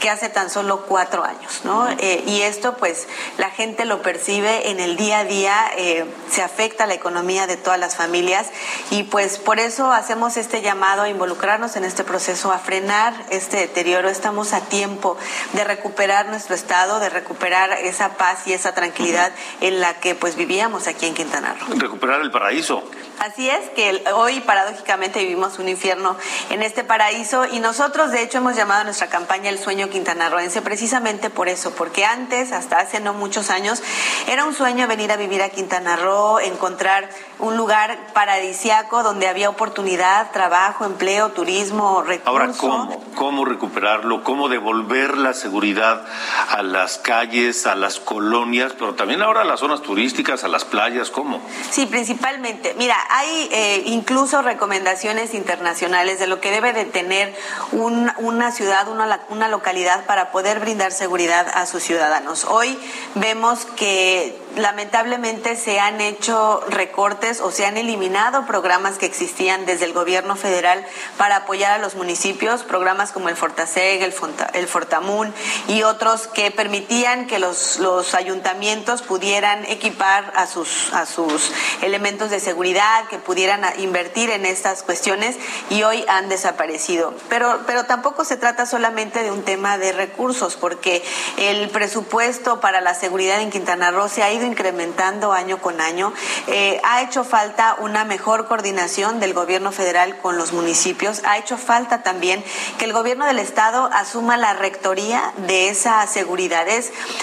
que hace tan solo cuatro años, ¿no? Eh, y esto, pues, la gente lo percibe en el día a día, eh, se afecta la economía de todas las familias y, pues, por eso hacemos este llamado a involucrarnos en este proceso, a frenar este deterioro. Estamos a tiempo de recuperar nuestro estado, de recuperar esa paz y esa tranquilidad en la que, pues, vivíamos aquí en Quintana Roo. Recuperar el paraíso. Así es, que hoy paradójicamente vivimos un infierno en este paraíso y nosotros de hecho hemos llamado a nuestra campaña El sueño quintanarroense precisamente por eso, porque antes, hasta hace no muchos años, era un sueño venir a vivir a Quintana Roo, encontrar un lugar paradisiaco donde había oportunidad, trabajo, empleo, turismo, recursos. Ahora, ¿cómo? ¿Cómo recuperarlo? ¿Cómo devolver la seguridad a las calles, a las colonias, pero también ahora a las zonas turísticas, a las playas? ¿Cómo? Sí, principalmente. Mira, hay eh, incluso recomendaciones internacionales de lo que debe de tener una ciudad, una, una localidad para poder brindar seguridad a sus ciudadanos. Hoy vemos que lamentablemente se han hecho recortes o se han eliminado programas que existían desde el gobierno federal para apoyar a los municipios, programas como el Fortaseg, el, el Fortamun y otros que permitían que los, los ayuntamientos pudieran equipar a sus, a sus elementos de seguridad, que pudieran invertir en estas cuestiones y hoy han desaparecido. Pero, pero tampoco se trata solamente de un tema de recursos, porque el presupuesto para la seguridad en Quintana Roo se ha ido incrementando año con año. Eh, ha hecho falta una mejor coordinación del gobierno federal con los municipios. Ha hecho falta también que el gobierno del estado asuma la rectoría de esa seguridad.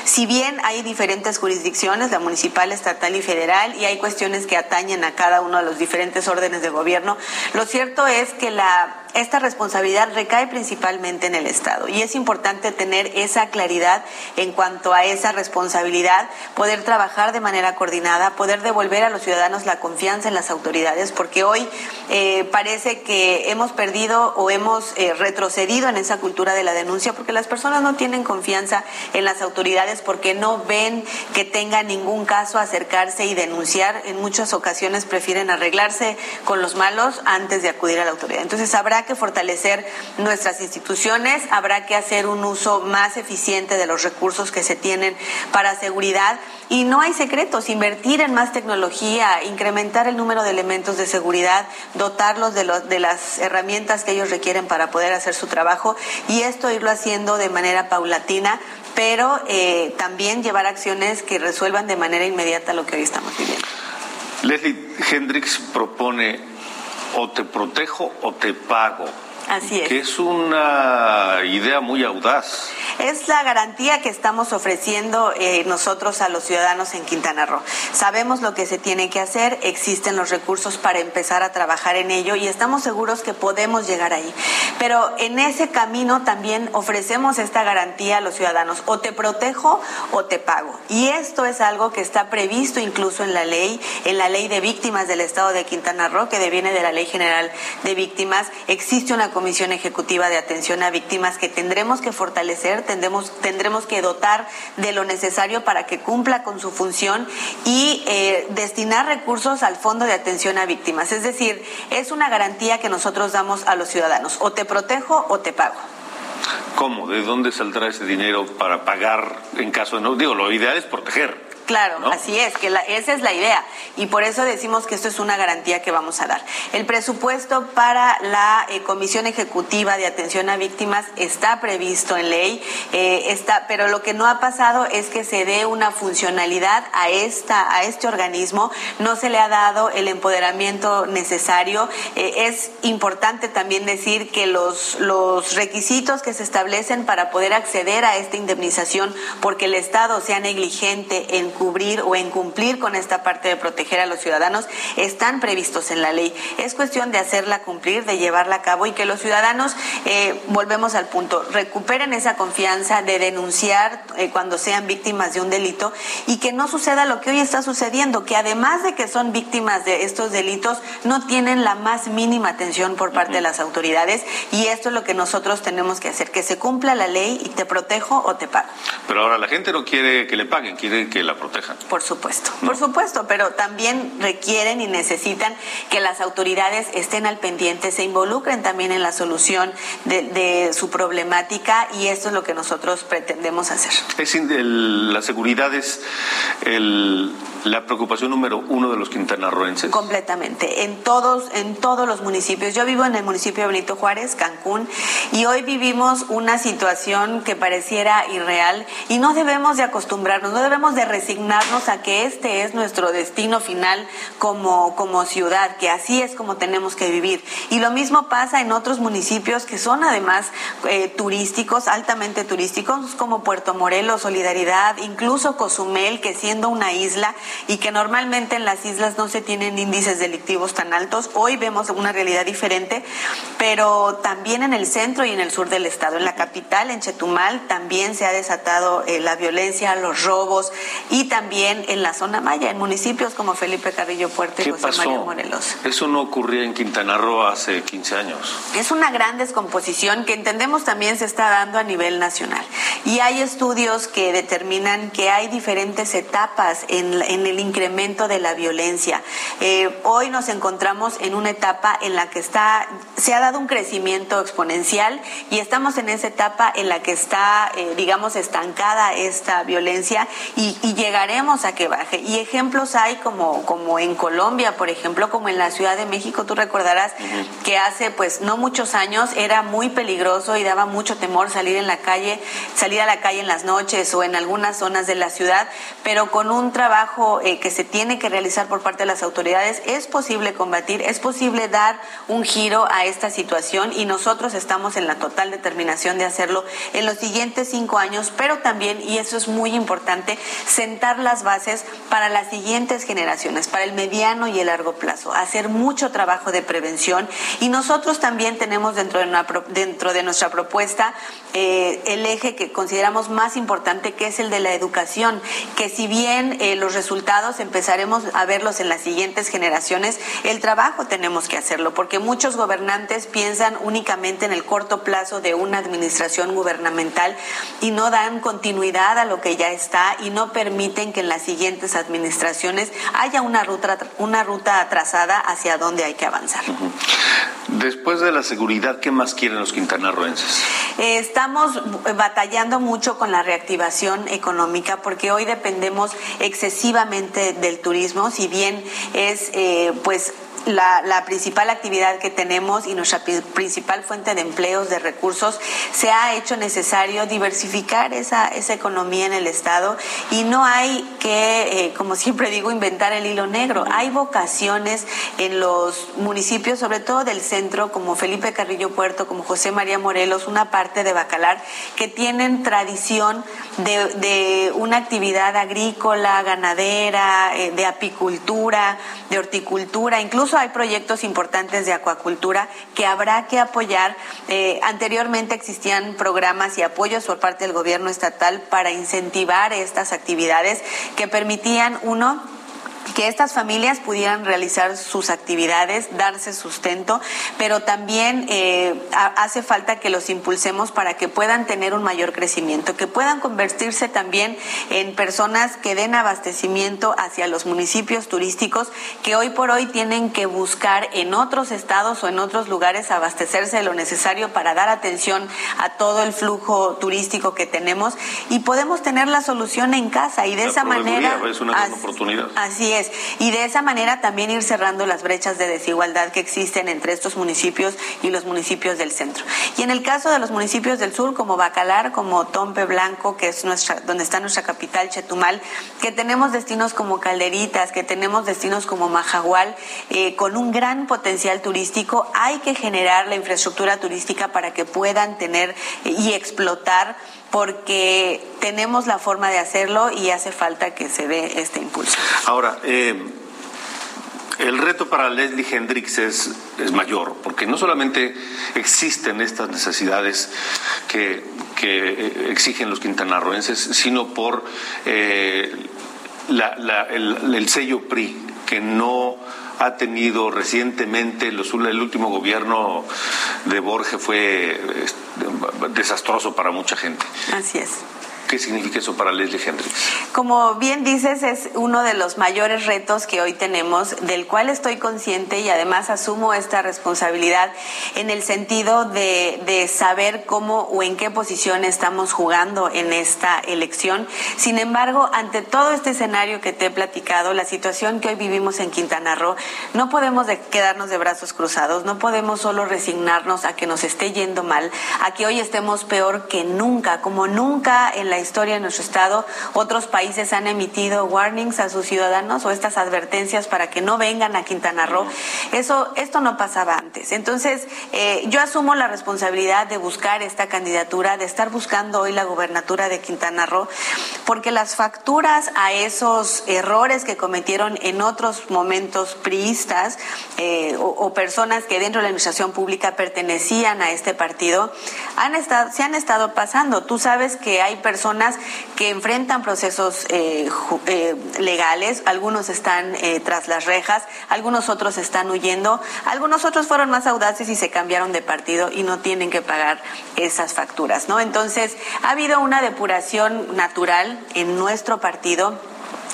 si bien hay diferentes jurisdicciones, la municipal, estatal y federal, y hay cuestiones que atañen a cada uno de los diferentes órdenes de gobierno, lo cierto es que la esta responsabilidad recae principalmente en el Estado y es importante tener esa claridad en cuanto a esa responsabilidad, poder trabajar de manera coordinada, poder devolver a los ciudadanos la confianza en las autoridades, porque hoy eh, parece que hemos perdido o hemos eh, retrocedido en esa cultura de la denuncia porque las personas no tienen confianza en las autoridades porque no ven que tenga ningún caso acercarse y denunciar. En muchas ocasiones prefieren arreglarse con los malos antes de acudir a la autoridad. Entonces habrá que fortalecer nuestras instituciones, habrá que hacer un uso más eficiente de los recursos que se tienen para seguridad y no hay secretos, invertir en más tecnología, incrementar el número de elementos de seguridad, dotarlos de, de las herramientas que ellos requieren para poder hacer su trabajo y esto irlo haciendo de manera paulatina pero eh, también llevar acciones que resuelvan de manera inmediata lo que hoy estamos viviendo. Leslie Hendricks propone o te protejo o te pago. Así es. Que es una idea muy audaz. Es la garantía que estamos ofreciendo eh, nosotros a los ciudadanos en Quintana Roo. Sabemos lo que se tiene que hacer, existen los recursos para empezar a trabajar en ello y estamos seguros que podemos llegar ahí. Pero en ese camino también ofrecemos esta garantía a los ciudadanos, o te protejo o te pago. Y esto es algo que está previsto incluso en la ley, en la ley de víctimas del Estado de Quintana Roo, que deviene de la Ley General de Víctimas. Existe una Comisión Ejecutiva de Atención a Víctimas que tendremos que fortalecer, tendremos, tendremos que dotar de lo necesario para que cumpla con su función y eh, destinar recursos al Fondo de Atención a Víctimas. Es decir, es una garantía que nosotros damos a los ciudadanos. O te protejo o te pago. ¿Cómo? ¿De dónde saldrá ese dinero para pagar en caso de no? Digo, lo ideal es proteger. Claro, así es, que esa es la idea. Y por eso decimos que esto es una garantía que vamos a dar. El presupuesto para la eh, Comisión Ejecutiva de Atención a Víctimas está previsto en ley, eh, está, pero lo que no ha pasado es que se dé una funcionalidad a, esta, a este organismo. No se le ha dado el empoderamiento necesario. Eh, es importante también decir que los, los requisitos que se establecen para poder acceder a esta indemnización, porque el Estado sea negligente en cubrir o en cumplir con esta parte de proteger a los ciudadanos están previstos en la ley. Es cuestión de hacerla cumplir, de llevarla a cabo y que los ciudadanos, eh, volvemos al punto, recuperen esa confianza de denunciar eh, cuando sean víctimas de un delito y que no suceda lo que hoy está sucediendo, que además de que son víctimas de estos delitos, no tienen la más mínima atención por parte de las autoridades y esto es lo que nosotros tenemos que hacer, que se cumpla la ley y te protejo o te pago. Pero ahora la gente no quiere que le paguen, quiere que la protejan. Por supuesto, por supuesto, pero también requieren y necesitan que las autoridades estén al pendiente, se involucren también en la solución de, su problemática y esto es lo que nosotros pretendemos hacer. Es la seguridad es el, la preocupación número uno de los quintanarroenses. Completamente, en todos, en todos los municipios. Yo vivo en el municipio de Benito Juárez, Cancún, y hoy vivimos una situación que pareciera irreal y no debemos de acostumbrarnos, no debemos de resignarnos a que este es nuestro destino final como, como ciudad, que así es como tenemos que vivir. Y lo mismo pasa en otros municipios que son además eh, turísticos, altamente turísticos, como Puerto Morelos, Solidaridad, incluso Cozumel, que siendo una isla, y que normalmente en las islas no se tienen índices delictivos tan altos. Hoy vemos una realidad diferente, pero también en el centro y en el sur del estado. En la capital, en Chetumal, también se ha desatado eh, la violencia, los robos y también en la zona maya, en municipios como Felipe Carrillo Puerto y José María Morelos. Eso no ocurría en Quintana Roo hace 15 años. Es una gran descomposición que entendemos también se está dando a nivel nacional. Y hay estudios que determinan que hay diferentes etapas en, en el incremento de la violencia. Eh, hoy nos encontramos en una etapa en la que está, se ha dado un crecimiento exponencial y estamos en esa etapa en la que está, eh, digamos, estancada esta violencia y, llegaremos a que baje. Y ejemplos hay como, como en Colombia, por ejemplo, como en la Ciudad de México, tú recordarás que hace pues no muchos años era muy peligroso y daba mucho temor salir en la calle, salir a la calle en las noches o en algunas zonas de la ciudad, pero con un trabajo eh, que se tiene que realizar por parte de las autoridades, es posible combatir, es posible dar un giro a esta situación y nosotros estamos en la total determinación de hacerlo en los siguientes cinco años, pero también, y eso es muy importante, sentar las bases para las siguientes generaciones, para el mediano y el largo plazo, hacer mucho trabajo de prevención. Y nosotros también tenemos dentro de, dentro de nuestra propuesta eh, el eje que consideramos más importante, que es el de la educación, que si bien eh, los resultados empezaremos a verlos en las siguientes generaciones, el trabajo tenemos que hacerlo, porque muchos gobernantes piensan únicamente en el corto plazo de una administración gubernamental y no dan continuidad a lo que ya está y no permiten que en las siguientes administraciones haya una ruta, una ruta trazada hacia dónde hay que avanzar. Después de la seguridad, ¿qué más quieren los quintanarroenses? Eh, estamos batallando mucho con la reactivación económica porque hoy dependemos excesivamente del turismo, si bien es eh, pues la, principal actividad que tenemos y nuestra principal fuente de empleos, de recursos, se ha hecho necesario diversificar esa, esa economía en el Estado y no hay que, eh, como siempre digo, inventar el hilo negro. Hay vocaciones en los municipios, sobre todo del centro, como Felipe Carrillo Puerto, como José María Morelos, una parte de Bacalar, que tienen tradición de, de una actividad agrícola, ganadera, eh, de apicultura, de horticultura, incluso hay proyectos importantes de acuacultura que habrá que apoyar. Eh, anteriormente existían programas y apoyos por parte del gobierno estatal para incentivar estas actividades que permitían, uno, que estas familias pudieran realizar sus actividades, darse sustento, pero también eh, hace falta que los impulsemos para que puedan tener un mayor crecimiento, que puedan convertirse también en personas que den abastecimiento hacia los municipios turísticos que hoy por hoy tienen que buscar en otros estados o en otros lugares abastecerse de lo necesario para dar atención a todo el flujo turístico que tenemos y podemos tener la solución en casa y de esa manera es una oportunidad. así es y de esa manera también ir cerrando las brechas de desigualdad que existen entre estos municipios y los municipios del centro. Y en el caso de los municipios del sur, como Bacalar, como Tompe Blanco, que es nuestra, donde está nuestra capital, Chetumal, que tenemos destinos como Calderitas, que tenemos destinos como Majagual, eh, con un gran potencial turístico, hay que generar la infraestructura turística para que puedan tener y explotar porque tenemos la forma de hacerlo y hace falta que se dé este impulso. Ahora, eh, el reto para Leslie Hendrix es, es, mayor, porque no solamente existen estas necesidades que, que exigen los quintanarroenses, sino por eh, la, el sello PRI, que no ha tenido recientemente, los, el último gobierno de Borges fue desastroso para mucha gente. Así es. ¿Qué significa eso para Leslie Hendrix? Como bien dices, es uno de los mayores retos que hoy tenemos, del cual estoy consciente y además asumo esta responsabilidad en el sentido de, de saber cómo o en qué posición estamos jugando en esta elección. Sin embargo, ante todo este escenario que te he platicado, la situación que hoy vivimos en Quintana Roo, no podemos de quedarnos de brazos cruzados, no podemos solo resignarnos a que nos esté yendo mal, a que hoy estemos peor que nunca, como nunca en la historia de nuestro estado, otros países han emitido warnings a sus ciudadanos o estas advertencias para que no vengan a Quintana Roo. Eso, esto no pasaba antes. Entonces, eh, yo asumo la responsabilidad de buscar esta candidatura, de estar buscando hoy la gobernatura de Quintana Roo, porque las facturas a esos errores que cometieron en otros momentos priistas eh, o, o, personas que dentro de la administración pública pertenecían a este partido, han estado, se han estado pasando. Tú sabes que hay personas que enfrentan procesos eh, eh, legales, algunos están eh, tras las rejas, algunos otros están huyendo, algunos otros fueron más audaces y se cambiaron de partido y no tienen que pagar esas facturas, ¿no? Entonces, ha habido una depuración natural en nuestro partido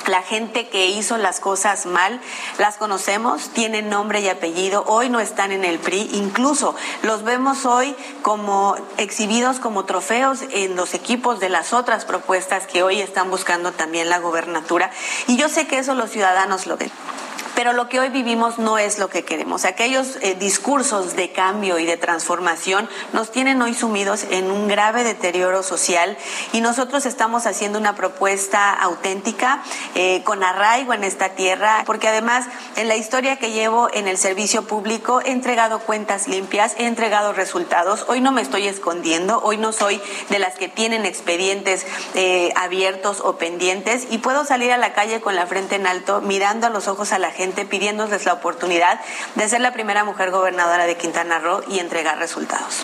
la gente que hizo las cosas mal, las conocemos, tienen nombre y apellido, hoy no están en el PRI, incluso los vemos hoy como exhibidos como trofeos en los equipos de las otras propuestas que hoy están buscando también la gobernatura. Y yo sé que eso los ciudadanos lo ven pero lo que hoy vivimos no es lo que queremos. Aquellos eh, discursos de cambio y de transformación nos tienen hoy sumidos en un grave deterioro social y nosotros estamos haciendo una propuesta auténtica eh, con arraigo en esta tierra, porque además en la historia que llevo en el servicio público he entregado cuentas limpias, he entregado resultados. Hoy no me estoy escondiendo, hoy no soy de las que tienen expedientes eh, abiertos o pendientes y puedo salir a la calle con la frente en alto, mirando a los ojos a la gente pidiéndoles la oportunidad de ser la primera mujer gobernadora de Quintana Roo y entregar resultados.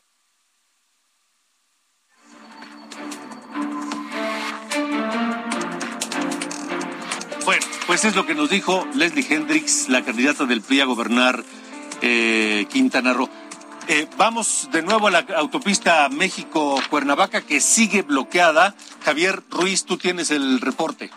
Bueno, pues es lo que nos dijo Leslie Hendrix, la candidata del PRI a gobernar eh, Quintana Roo. Eh, vamos de nuevo a la autopista México-Cuernavaca que sigue bloqueada. Javier Ruiz, tú tienes el reporte.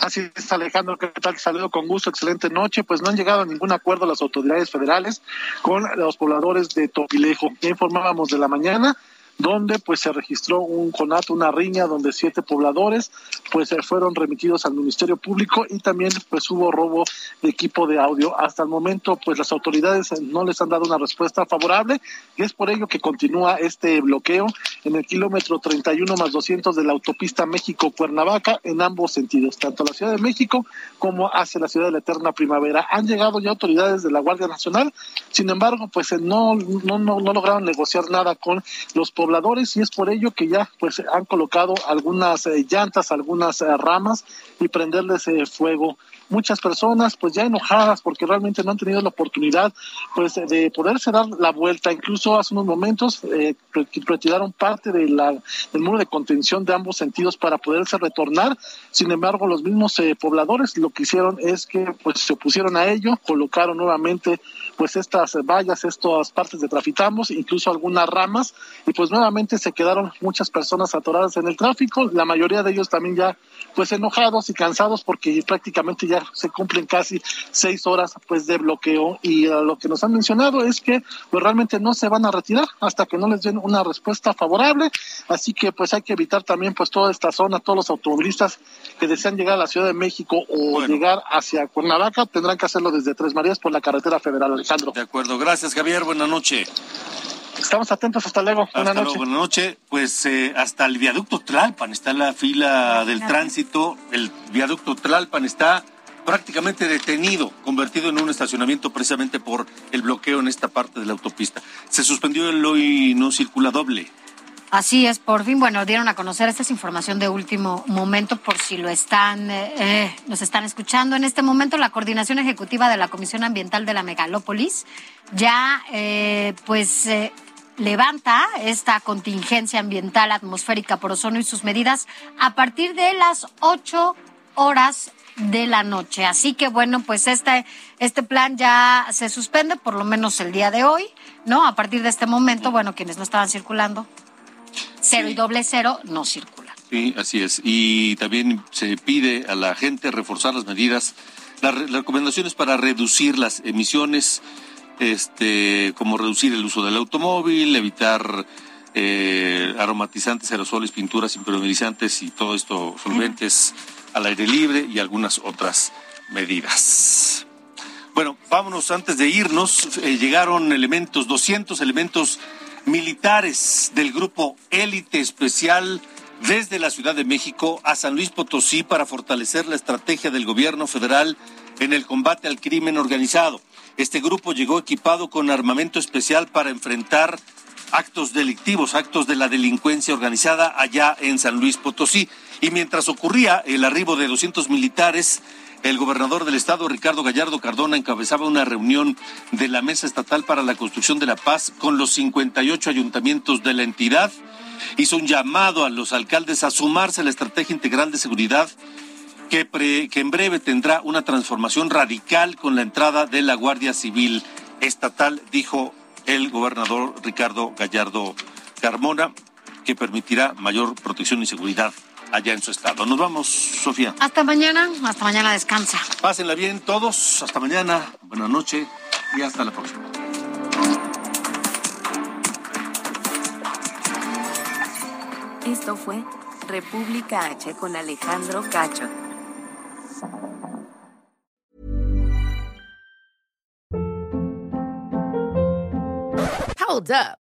Así es, Alejandro, ¿qué tal? Saludo con gusto, excelente noche. Pues no han llegado a ningún acuerdo las autoridades federales con los pobladores de Topilejo. Ya informábamos de la mañana donde pues se registró un conato, una riña donde siete pobladores pues fueron remitidos al Ministerio Público y también pues hubo robo de equipo de audio. Hasta el momento pues las autoridades no les han dado una respuesta favorable y es por ello que continúa este bloqueo en el kilómetro 31 más 200 de la autopista México-Cuernavaca en ambos sentidos, tanto la Ciudad de México como hacia la Ciudad de la Eterna Primavera. Han llegado ya autoridades de la Guardia Nacional, sin embargo pues no, no, no, no lograron negociar nada con los pobladores pobladores y es por ello que ya pues han colocado algunas eh, llantas, algunas eh, ramas y prenderles eh, fuego muchas personas pues ya enojadas porque realmente no han tenido la oportunidad pues de poderse dar la vuelta. Incluso hace unos momentos retiraron parte de la, del muro de contención de ambos sentidos para poderse retornar. Sin embargo, los mismos pobladores lo que hicieron es que pues se opusieron a ello, colocaron nuevamente pues estas vallas, estas partes de trafitamos, incluso algunas ramas y pues nuevamente se quedaron muchas personas atoradas en el tráfico. La mayoría de ellos también ya pues enojados y cansados porque prácticamente ya se cumplen casi seis horas pues de bloqueo y uh, lo que nos han mencionado es que pues realmente no se van a retirar hasta que no les den una respuesta favorable así que pues hay que evitar también pues toda esta zona todos los automovilistas que desean llegar a la Ciudad de México o bueno. llegar hacia Cuernavaca tendrán que hacerlo desde Tres Marías por la carretera federal Alejandro de acuerdo gracias Javier buenas noches Estamos atentos, hasta luego. Hasta buenas noches. Buenas noches. Pues eh, hasta el viaducto Tlalpan está la fila del tránsito. El viaducto Tlalpan está prácticamente detenido, convertido en un estacionamiento precisamente por el bloqueo en esta parte de la autopista. Se suspendió el hoy no circula doble. Así es, por fin, bueno, dieron a conocer, esta es información de último momento, por si lo están, eh, eh, nos están escuchando. En este momento, la coordinación ejecutiva de la Comisión Ambiental de la Megalópolis ya, eh, pues, levanta esta contingencia ambiental atmosférica por ozono y sus medidas a partir de las 8 horas de la noche. Así que bueno, pues este, este plan ya se suspende, por lo menos el día de hoy, ¿no? A partir de este momento, bueno, quienes no estaban circulando, cero y doble cero no circulan. Sí, así es. Y también se pide a la gente reforzar las medidas, las, recomendaciones para reducir las emisiones, este, como reducir el uso del automóvil, evitar eh, aromatizantes, aerosoles, pinturas impermeabilizantes y todo esto, solventes al aire libre y algunas otras medidas. Bueno, vámonos antes de irnos. Eh, llegaron elementos, 200 elementos militares del grupo élite especial desde la Ciudad de México a San Luis Potosí para fortalecer la estrategia del gobierno federal en el combate al crimen organizado. Este grupo llegó equipado con armamento especial para enfrentar actos delictivos, actos de la delincuencia organizada allá en San Luis Potosí. Y mientras ocurría el arribo de 200 militares, el gobernador del estado, Ricardo Gallardo Cardona, encabezaba una reunión de la Mesa Estatal para la Construcción de la Paz con los 58 ayuntamientos de la entidad. Hizo un llamado a los alcaldes a sumarse a la estrategia integral de seguridad que, que en breve tendrá una transformación radical con la entrada de la Guardia Civil Estatal, dijo el gobernador Ricardo Gallardo Carmona, que permitirá mayor protección y seguridad allá en su estado. Nos vamos, Sofía. Hasta mañana, hasta mañana descansa. Pásenla bien todos, hasta mañana, buenas noches y hasta la próxima. Esto fue República H con Alejandro Cacho. Hold up.